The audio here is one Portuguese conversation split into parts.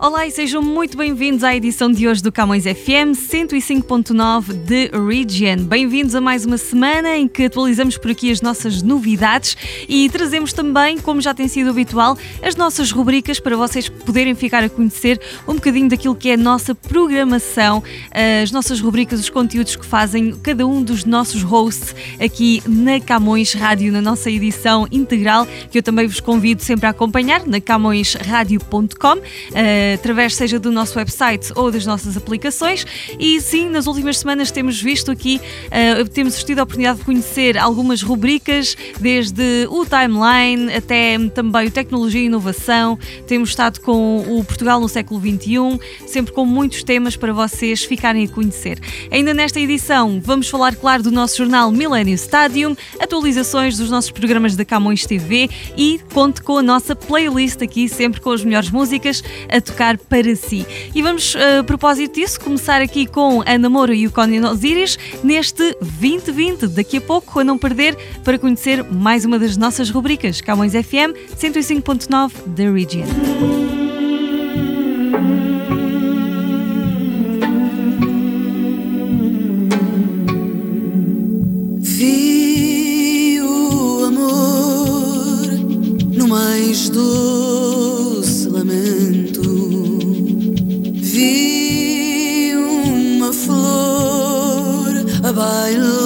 Olá e sejam muito bem-vindos à edição de hoje do Camões FM 105.9 de Region. Bem-vindos a mais uma semana em que atualizamos por aqui as nossas novidades e trazemos também, como já tem sido habitual, as nossas rubricas para vocês poderem ficar a conhecer um bocadinho daquilo que é a nossa programação, as nossas rubricas, os conteúdos que fazem cada um dos nossos hosts aqui na Camões Rádio, na nossa edição integral, que eu também vos convido sempre a acompanhar na camõesradio.com através seja do nosso website ou das nossas aplicações. E sim, nas últimas semanas temos visto aqui, uh, temos tido a oportunidade de conhecer algumas rubricas, desde o timeline até também o tecnologia e inovação. Temos estado com o Portugal no século XXI, sempre com muitos temas para vocês ficarem a conhecer. Ainda nesta edição, vamos falar, claro, do nosso jornal Millennium Stadium, atualizações dos nossos programas da Camões TV e conte com a nossa playlist aqui, sempre com as melhores músicas a tocar para si. E vamos, eh, a propósito disso, começar aqui com Ana Moura e o Conan Osiris neste 2020. Daqui a pouco, a não perder, para conhecer mais uma das nossas rubricas Camões FM 105.9 The Region. mais dor. while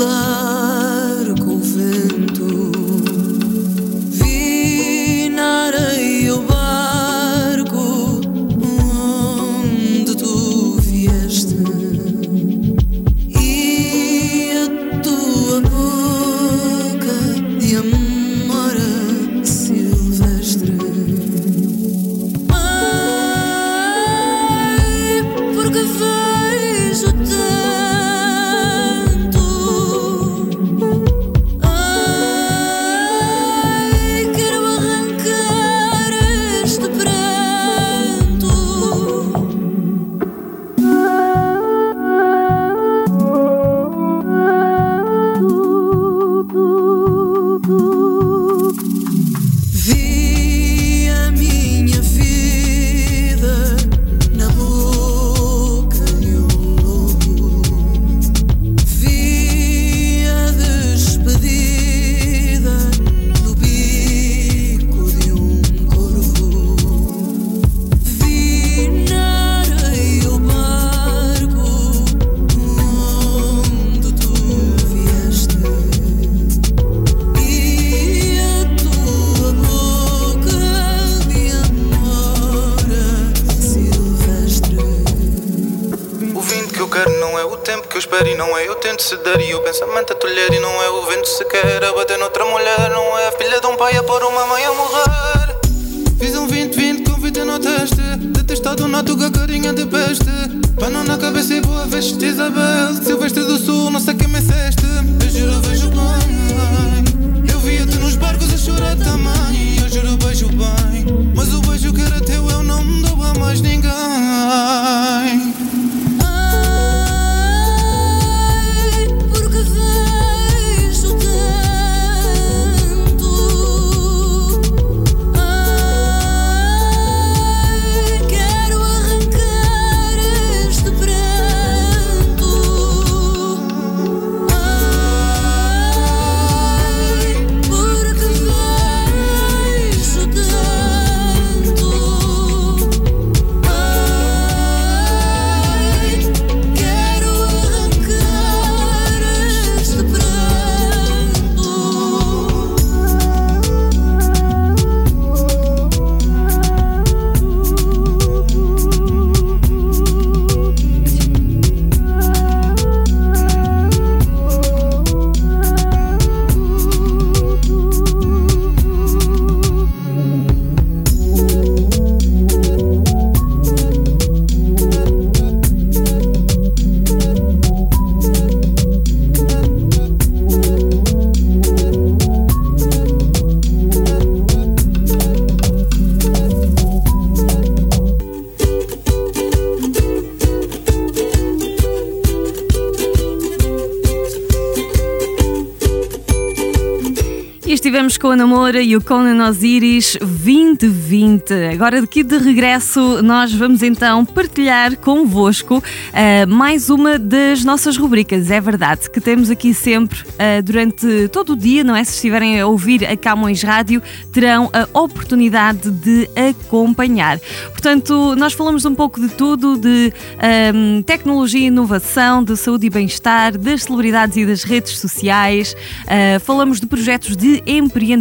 com a Namora e o Conan Osiris 2020. Agora, aqui de regresso, nós vamos então partilhar convosco uh, mais uma das nossas rubricas. É verdade que temos aqui sempre, uh, durante todo o dia, não é? Se estiverem a ouvir a Camões Rádio, terão a oportunidade de acompanhar. Portanto, nós falamos um pouco de tudo, de um, ehm, tecnologia e inovação, de saúde e bem-estar, das celebridades e das redes sociais. Uh, falamos de projetos de empreendedorismo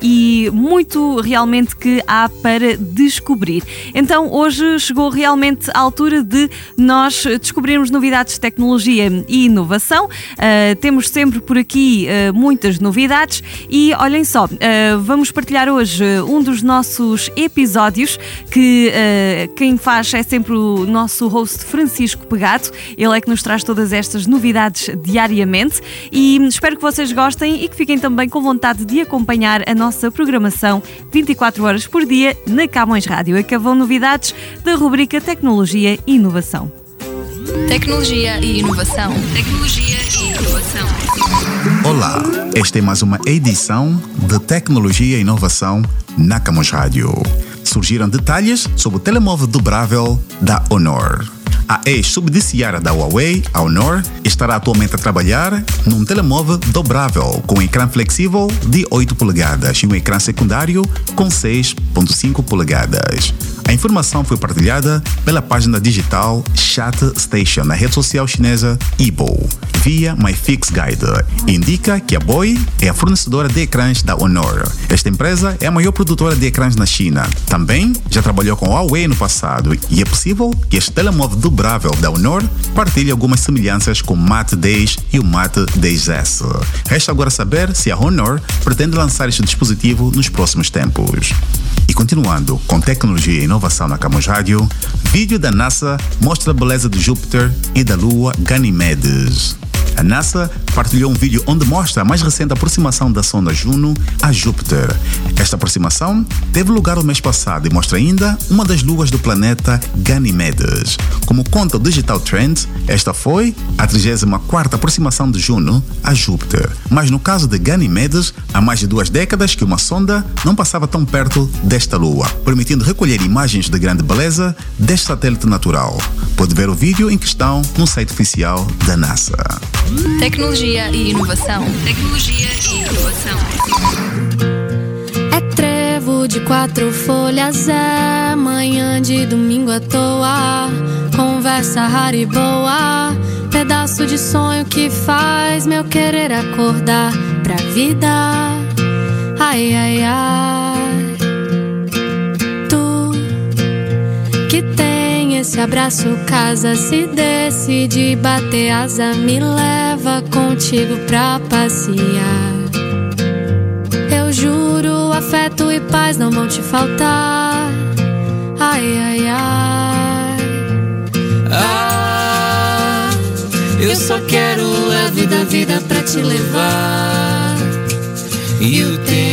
e muito realmente que há para descobrir. Então hoje chegou realmente a altura de nós descobrirmos novidades de tecnologia e inovação. Uh, temos sempre por aqui uh, muitas novidades e olhem só, uh, vamos partilhar hoje um dos nossos episódios que quem faz é sempre o nosso host Francisco Pegado. Ele é que nos traz todas estas novidades diariamente e espero que vocês gostem e que fiquem também com vontade de acompanhar a nossa programação 24 horas por dia na Camões Rádio. Acabam novidades da rubrica Tecnologia e Inovação. Tecnologia e inovação. Tecnologia e inovação. Olá, esta é mais uma edição de Tecnologia e Inovação na Camões Rádio. Surgiram detalhes sobre o telemóvel dobrável da Honor. A ex-subsidiária da Huawei, a Honor, estará atualmente a trabalhar num telemóvel dobrável com um ecrã flexível de 8 polegadas e um ecrã secundário com 6.5 polegadas. A informação foi partilhada pela página digital Chat Station na rede social chinesa Ibo, via MyFix Guide. Indica que a Boy é a fornecedora de ecrãs da Honor. Esta empresa é a maior produtora de ecrãs na China. Também já trabalhou com Huawei no passado e é possível que este telemóvel dobrável da Honor partilhe algumas semelhanças com o Mate 10 e o Mate 10S. Resta agora saber se a Honor pretende lançar este dispositivo nos próximos tempos. E continuando com tecnologia e inovação na Camus Rádio, vídeo da NASA mostra a beleza de Júpiter e da Lua Ganymedes. A NASA partilhou um vídeo onde mostra a mais recente aproximação da sonda Juno a Júpiter. Esta aproximação teve lugar o mês passado e mostra ainda uma das luas do planeta Ganymedes. Como conta o Digital Trends, esta foi a 34ª aproximação de Juno a Júpiter. Mas no caso de Ganymedes, há mais de duas décadas que uma sonda não passava tão perto desta lua, permitindo recolher imagens de grande beleza deste satélite natural. Pode ver o vídeo em questão no site oficial da NASA. Tecnologia e inovação. Tecnologia e inovação. É trevo de quatro folhas, é manhã de domingo à toa. Conversa rara e boa, pedaço de sonho que faz meu querer acordar pra vida. Ai, ai, ai. Esse abraço, casa, se decide bater asa, me leva contigo pra passear. Eu juro, afeto e paz não vão te faltar. Ai, ai, ai. Ah, eu só quero a vida, vida pra te levar. E o tempo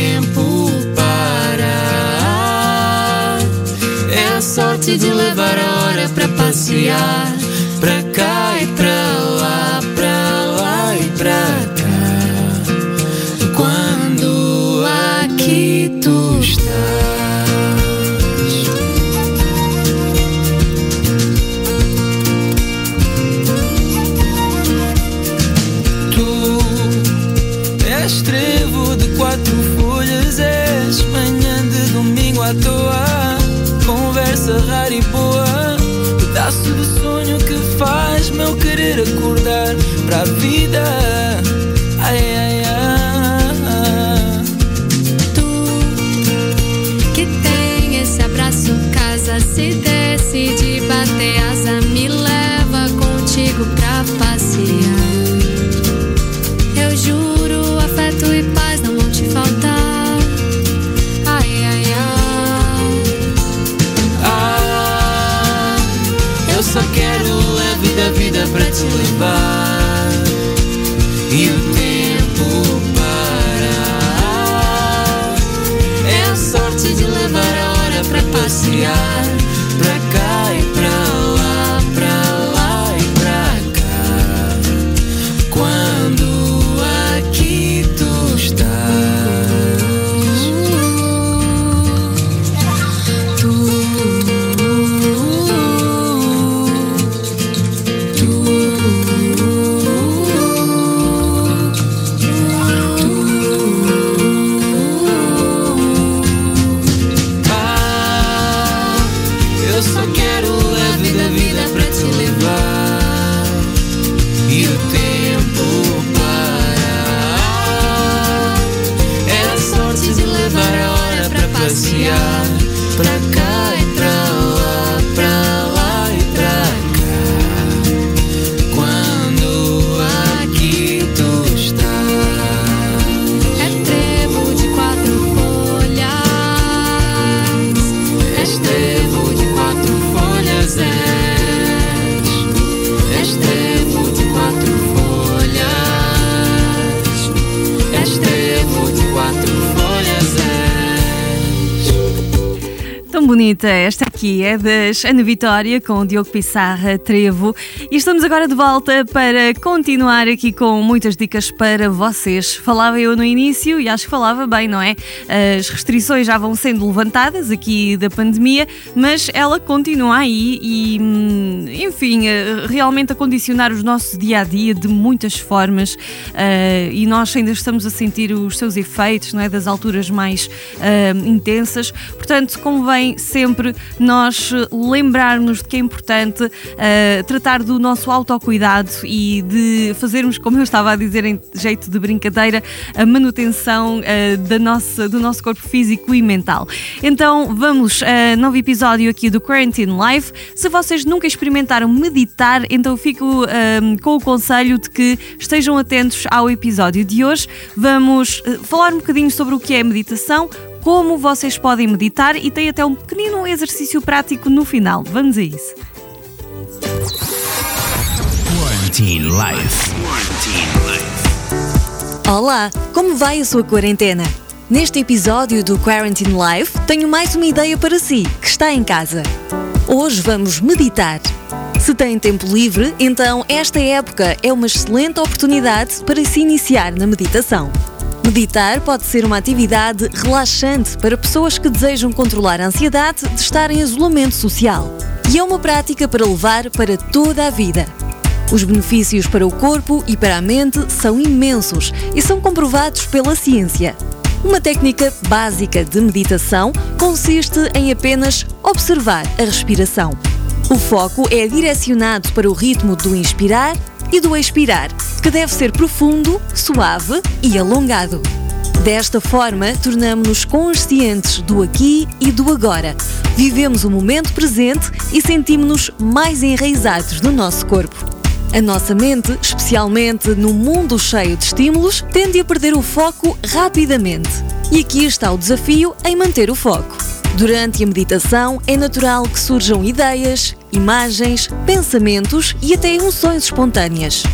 a sorte de levar a hora pra passear. Pra cá e pra lá, pra pra cá e boa, pedaço de sonho que faz meu querer acordar pra vida. Ai, ai, ai. Eu só quero a bonita esta aqui é das Ana Vitória com Diogo Pissarra Trevo e estamos agora de volta para continuar aqui com muitas dicas para vocês. Falava eu no início e acho que falava bem, não é? As restrições já vão sendo levantadas aqui da pandemia, mas ela continua aí e, hum, enfim, eh, realmente a condicionar os nossos dia a dia de muitas formas eh, e nós ainda estamos a sentir os seus efeitos, não é? Das alturas mais eh, intensas. Portanto, convém sempre nós lembrarmos de que é importante eh, tratar do nosso autocuidado e de fazermos, como eu estava a dizer em jeito de brincadeira, a manutenção eh, da nossa, do nosso corpo físico e mental. Então vamos a novo episódio aqui do Quarantine Live. Se vocês nunca experimentaram meditar, então fico eh, com o conselho de que estejam atentos ao episódio de hoje. Vamos eh, falar um bocadinho sobre o que é meditação, como vocês podem meditar e tem até um pequenino exercício prático no final. Vamos a isso. Quarantine Life. Olá, como vai a sua quarentena? Neste episódio do Quarantine Life, tenho mais uma ideia para si, que está em casa. Hoje vamos meditar. Se tem tempo livre, então esta época é uma excelente oportunidade para se iniciar na meditação. Meditar pode ser uma atividade relaxante para pessoas que desejam controlar a ansiedade de estar em isolamento social. E é uma prática para levar para toda a vida. Os benefícios para o corpo e para a mente são imensos e são comprovados pela ciência. Uma técnica básica de meditação consiste em apenas observar a respiração. O foco é direcionado para o ritmo do inspirar e do expirar, que deve ser profundo, suave e alongado. Desta forma, tornamos-nos conscientes do aqui e do agora. Vivemos o momento presente e sentimos-nos mais enraizados no nosso corpo. A nossa mente, especialmente no mundo cheio de estímulos, tende a perder o foco rapidamente. E aqui está o desafio em manter o foco. Durante a meditação, é natural que surjam ideias, imagens, pensamentos e até emoções espontâneas.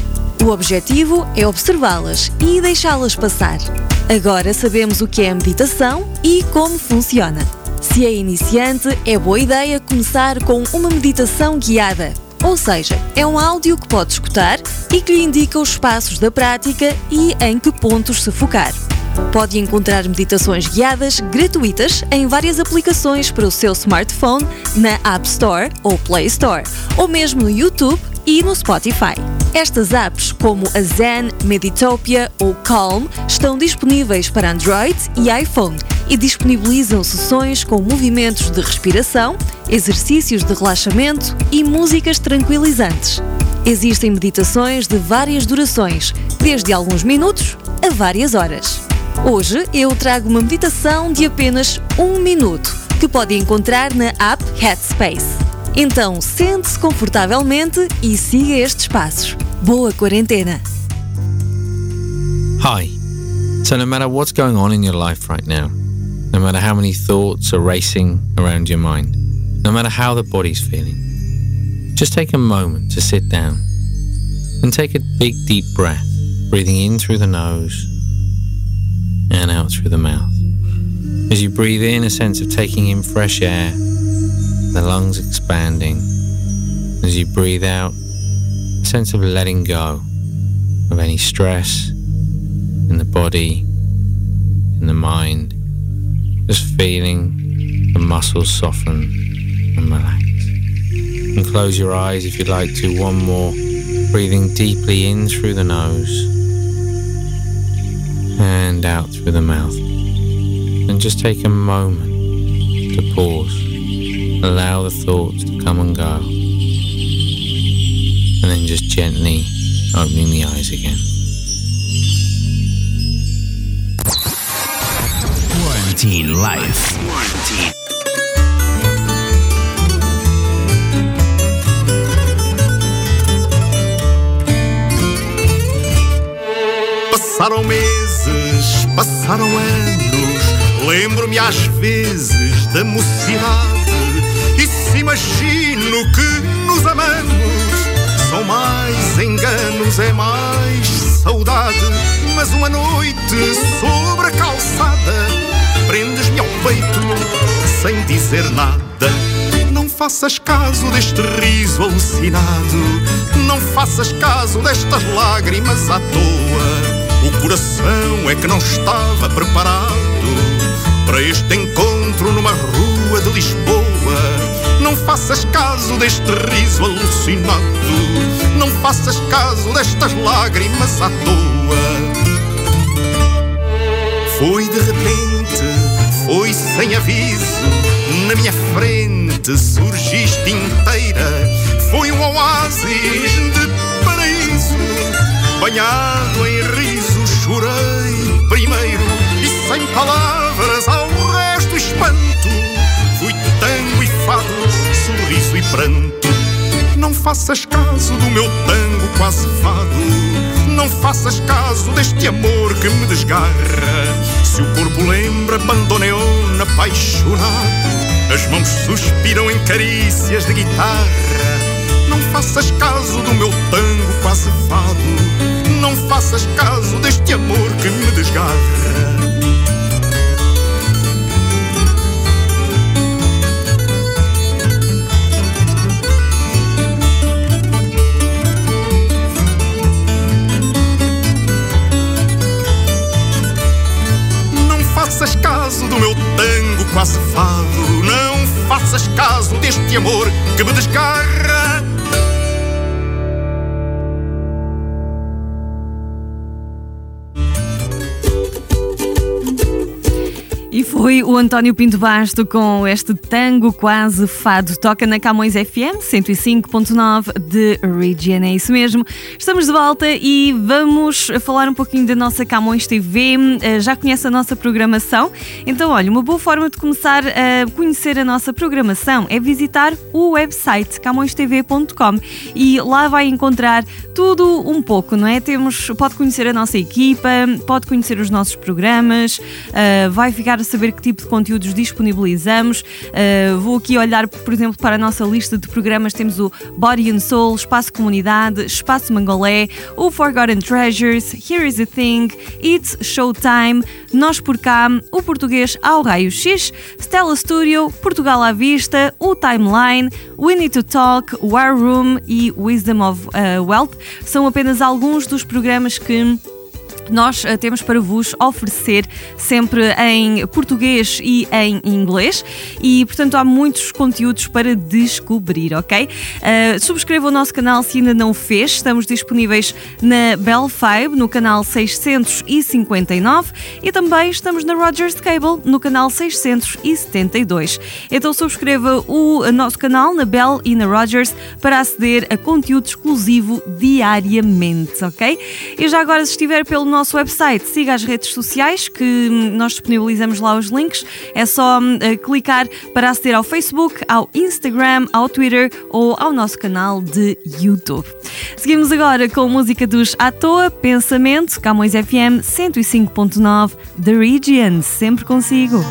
O objetivo é observá-las e deixá-las passar. Agora sabemos o que é a meditação e como funciona. Se é iniciante, é boa ideia começar com uma meditação guiada. Ou seja, é um áudio que pode escutar e que lhe indica os passos da prática e em que pontos se focar. Pode encontrar meditações guiadas gratuitas em várias aplicações para o seu smartphone na App Store ou Play Store, ou mesmo no YouTube e no Spotify. Estas apps, como a Zen, Meditopia ou Calm, estão disponíveis para Android e iPhone e disponibilizam sessões com movimentos de respiração, exercícios de relaxamento e músicas tranquilizantes. Existem meditações de várias durações, desde alguns minutos a várias horas. Hoje eu trago uma meditação de apenas um minuto que pode encontrar na app Headspace. Então sente-se confortavelmente e siga estes passos. Boa quarentena! Hi. So, no matter what's going on in your life right now, no matter how many thoughts are racing around your mind, no matter how the body's feeling, just take a moment to sit down and take a big deep breath, breathing in through the nose out through the mouth. As you breathe in, a sense of taking in fresh air, the lungs expanding. As you breathe out, a sense of letting go of any stress in the body, in the mind, just feeling the muscles soften and relax. And close your eyes if you'd like to. One more. Breathing deeply in through the nose and out through the mouth. And just take a moment to pause. Allow the thoughts to come and go. And then just gently opening the eyes again. Quarantine Life. Passaram meses, passaram anos, lembro-me às vezes da mocidade e se imagino que nos amamos. São mais enganos, é mais saudade. Mas uma noite sobre a calçada, prendes-me ao peito sem dizer nada. Não faças caso deste riso alucinado, não faças caso destas lágrimas à toa. O coração é que não estava preparado para este encontro numa rua de Lisboa. Não faças caso deste riso alucinado, não faças caso destas lágrimas à toa. Foi de repente, foi sem aviso, na minha frente surgiste inteira. Foi um oásis de paraíso, banhado em palavras ao resto espanto. Fui tango e fado, sorriso e pranto. Não faças caso do meu tango quase fado. Não faças caso deste amor que me desgarra. Se o corpo lembra bandoneon apaixonado, as mãos suspiram em carícias de guitarra. Não faças caso do meu tango quase fado. Não faças caso deste amor que me desgarra. Caso do meu tango quase fado. Não faças caso deste amor que me desgarra. Foi o António Pinto Basto com este tango quase fado. Toca na Camões FM 105.9 de Region. É isso mesmo. Estamos de volta e vamos falar um pouquinho da nossa Camões TV. Eh, Já conhece a nossa programação? Então, olha, uma boa forma de começar a conhecer a nossa programação é visitar o website camõestv.com e lá vai encontrar tudo um pouco, não é? Temos, pode conhecer a nossa equipa, pode conhecer os nossos programas, uh, vai ficar a saber que tipo de conteúdos disponibilizamos. Uh, vou aqui olhar, por exemplo, para a nossa lista de programas. Temos o Body and Soul, Espaço Comunidade, Espaço Mangolé, o Forgotten Treasures, Here is a Thing, It's Showtime, Nós por Cá, o Português ao Raio X, Stella Studio, Portugal à Vista, o Timeline, We Need to Talk, War Room e Wisdom of uh, Wealth. São apenas alguns dos programas que nós uh, temos para vos oferecer sempre em português e em inglês e, portanto, há muitos conteúdos para descobrir, ok? Uh, subscreva o nosso canal se ainda não fez. Estamos disponíveis na Bell 5, no canal 659 e também estamos na Rogers Cable, no canal 672. Então, subscreva o nosso canal na Bell e na Rogers para aceder a conteúdo exclusivo diariamente, ok? E já agora, se estiver pelo nosso website, siga as redes sociais que nós disponibilizamos lá os links. É só uh, clicar para aceder ao Facebook, ao Instagram, ao Twitter ou ao nosso canal de YouTube. Seguimos agora com música dos À Toa, Pensamento, Camões FM 105.9 The Region, sempre consigo.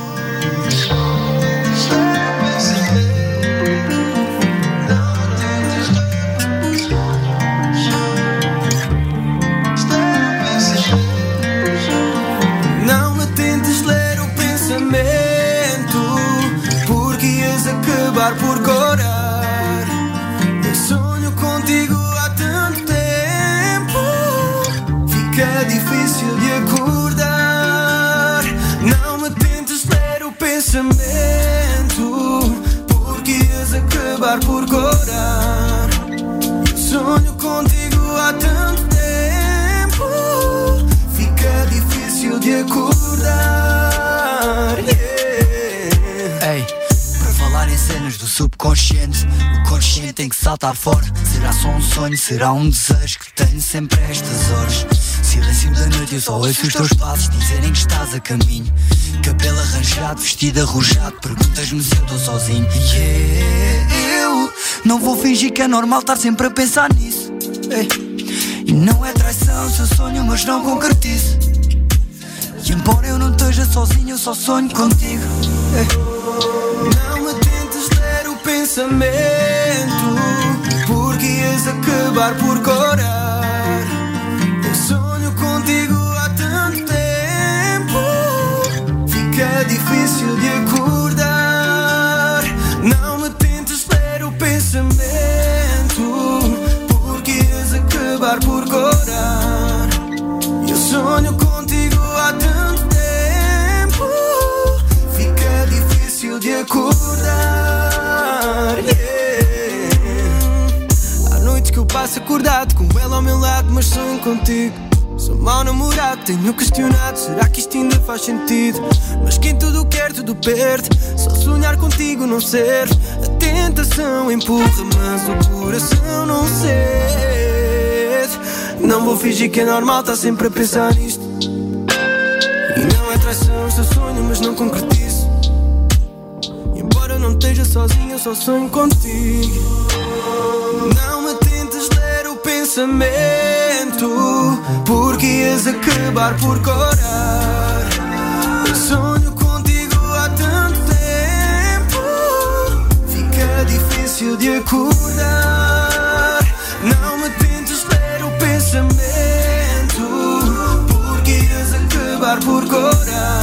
Subconsciente. O consciente tem que saltar fora. Será só um sonho? Será um desejo que tenho sempre a estas horas? Silêncio da noite, eu só ouço os teus passos dizerem que estás a caminho. Cabelo arranjado, vestido arrojado, perguntas-me se eu estou sozinho. Yeah, eu não vou fingir que é normal estar sempre a pensar nisso. E não é traição se eu sonho, mas não concretizo. E embora eu não esteja sozinho, eu só sonho contigo. Pensamento, porque ias acabar por corar. Eu sonho contigo há tanto tempo, fica difícil de acordar. Não me tentes ler o pensamento, porque ias acabar por corar. Eu sonho acordado com ela ao meu lado, mas sonho contigo. Sou mau namorado, tenho questionado. Será que isto ainda faz sentido? Mas quem tudo quer, tudo perde. Só sonhar contigo não serve. A tentação empurra, mas o coração não cede. Não vou fingir que é normal, tá sempre a pensar nisto. E não é traição, seu sonho, mas não concretizo. E embora eu não esteja sozinho, eu só sonho contigo. Não pensamento, porque ias acabar por corar. Sonho contigo há tanto tempo, fica difícil de acordar. Não me tentes ler o pensamento, porque ias acabar por corar.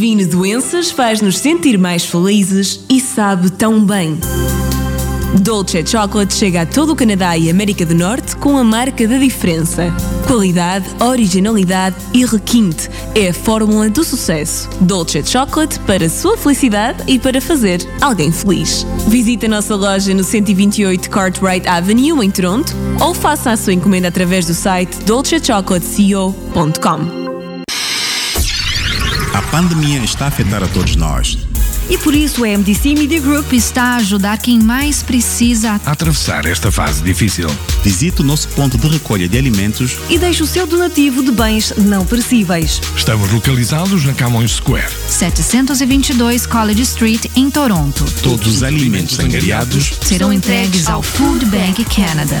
Previne doenças, faz-nos sentir mais felizes e sabe tão bem. Dolce Chocolate chega a todo o Canadá e América do Norte com a marca da diferença. Qualidade, originalidade e requinte é a fórmula do sucesso. Dolce Chocolate para sua felicidade e para fazer alguém feliz. Visite a nossa loja no 128 Cartwright Avenue em Toronto ou faça a sua encomenda através do site dolcechocolateco.com. A pandemia está a afetar a todos nós. E por isso a MDC Media Group está a ajudar quem mais precisa A atravessar esta fase difícil. Visite o nosso ponto de recolha de alimentos e deixe o seu donativo de bens não perecíveis. Estamos localizados na Camões Square. 722 College Street, em Toronto. todos os alimentos angariados Serão entregues ao Food Bank Canada.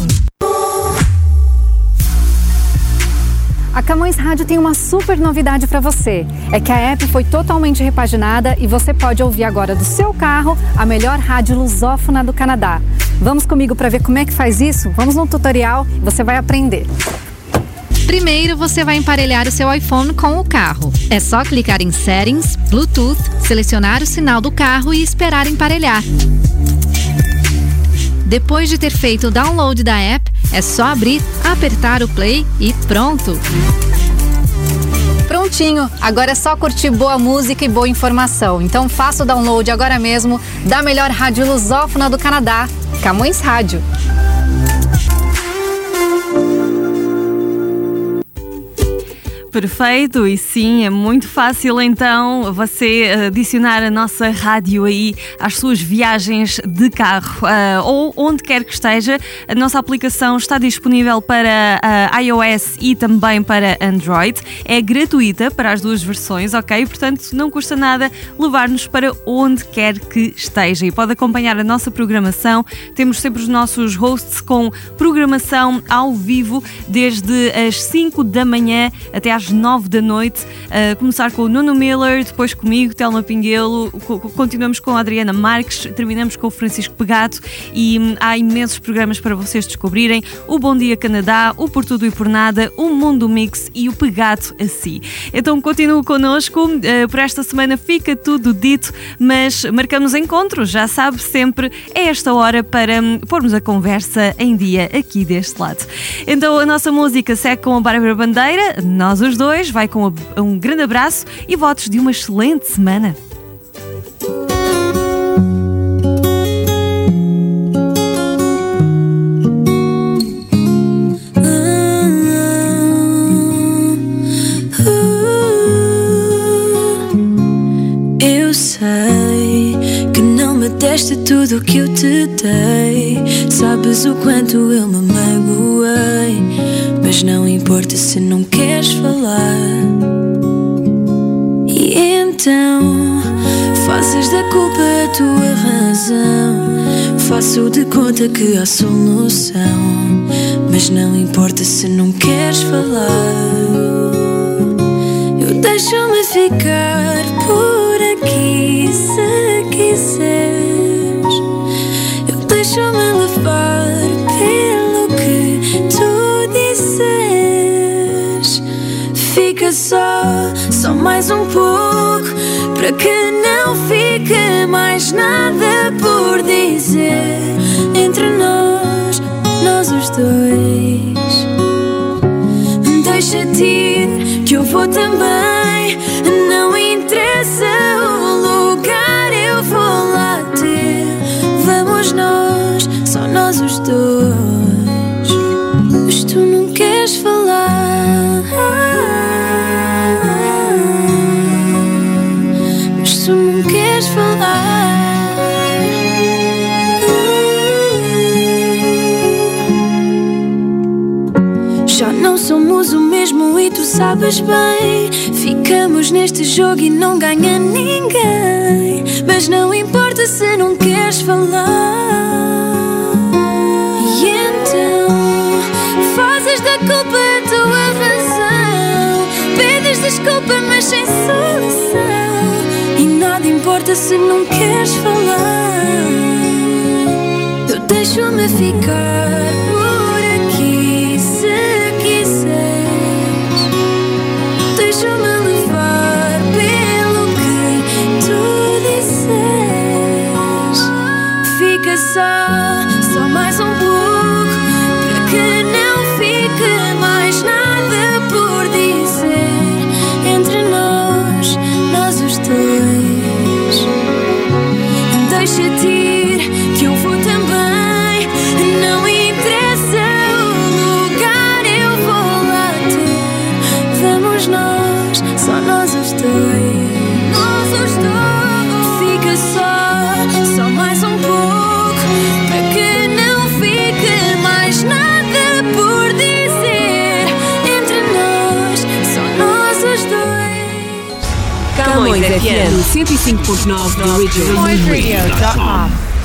A Camões Rádio tem uma super novidade para você. É que a app foi totalmente repaginada e você pode ouvir agora do seu carro a melhor rádio lusófona do Canadá. Vamos comigo para ver como é que faz isso? Vamos no tutorial você vai aprender. Primeiro, você vai emparelhar o seu iPhone com o carro. É só clicar em Settings, Bluetooth, selecionar o sinal do carro e esperar emparelhar. Depois de ter feito o download da app, é só abrir, apertar o play e pronto! pertinho. Agora é só curtir boa música e boa informação. Então faça o download agora mesmo da melhor rádio lusófona do Canadá, Camões Rádio. Perfeito, e sim, é muito fácil então você adicionar a nossa rádio aí às suas viagens de carro uh, ou onde quer que esteja. A nossa aplicação está disponível para uh, iOS e também para Android. É gratuita para as duas versões, ok? Portanto, não custa nada levar-nos para onde quer que esteja e pode acompanhar a nossa programação. Temos sempre os nossos hosts com programação ao vivo desde as 5 da manhã até às às 9 da noite. Uh, começar com o Nuno Miller, depois comigo, Telma Pinguelo, continuamos com a Adriana Marques, terminamos com o Francisco Pegato e hum, há imensos programas para vocês descobrirem: o Bom Dia Canadá, o Por Tudo e Por Nada, o Mundo Mix e o Pegato a si. Então continue connosco, uh, por esta semana fica tudo dito, mas marcamos encontros, já sabe, sempre é esta hora para um, pormos a conversa em dia aqui deste lado. Então a nossa música segue com a Bárbara Bandeira, nós os dois, vai com um grande abraço e votos de uma excelente semana. Deste tudo o que eu te dei. Sabes o quanto eu me magoei. Mas não importa se não queres falar. E então fazes da culpa a tua razão. Faço de conta que há solução. Mas não importa se não queres falar. Eu deixo-me ficar por aqui se quiseres. Mais um pouco, para que não fique mais nada por dizer entre nós, nós os dois. Deixa-te ir, que eu vou também. Sabes bem. Ficamos neste jogo e não ganha ninguém. Mas não importa se não queres falar. E então fazes da culpa a tua razão. Pedes desculpa, mas sem solução. E nada importa se não queres falar. Eu deixo-me ficar 105.9 do Original. Radio.com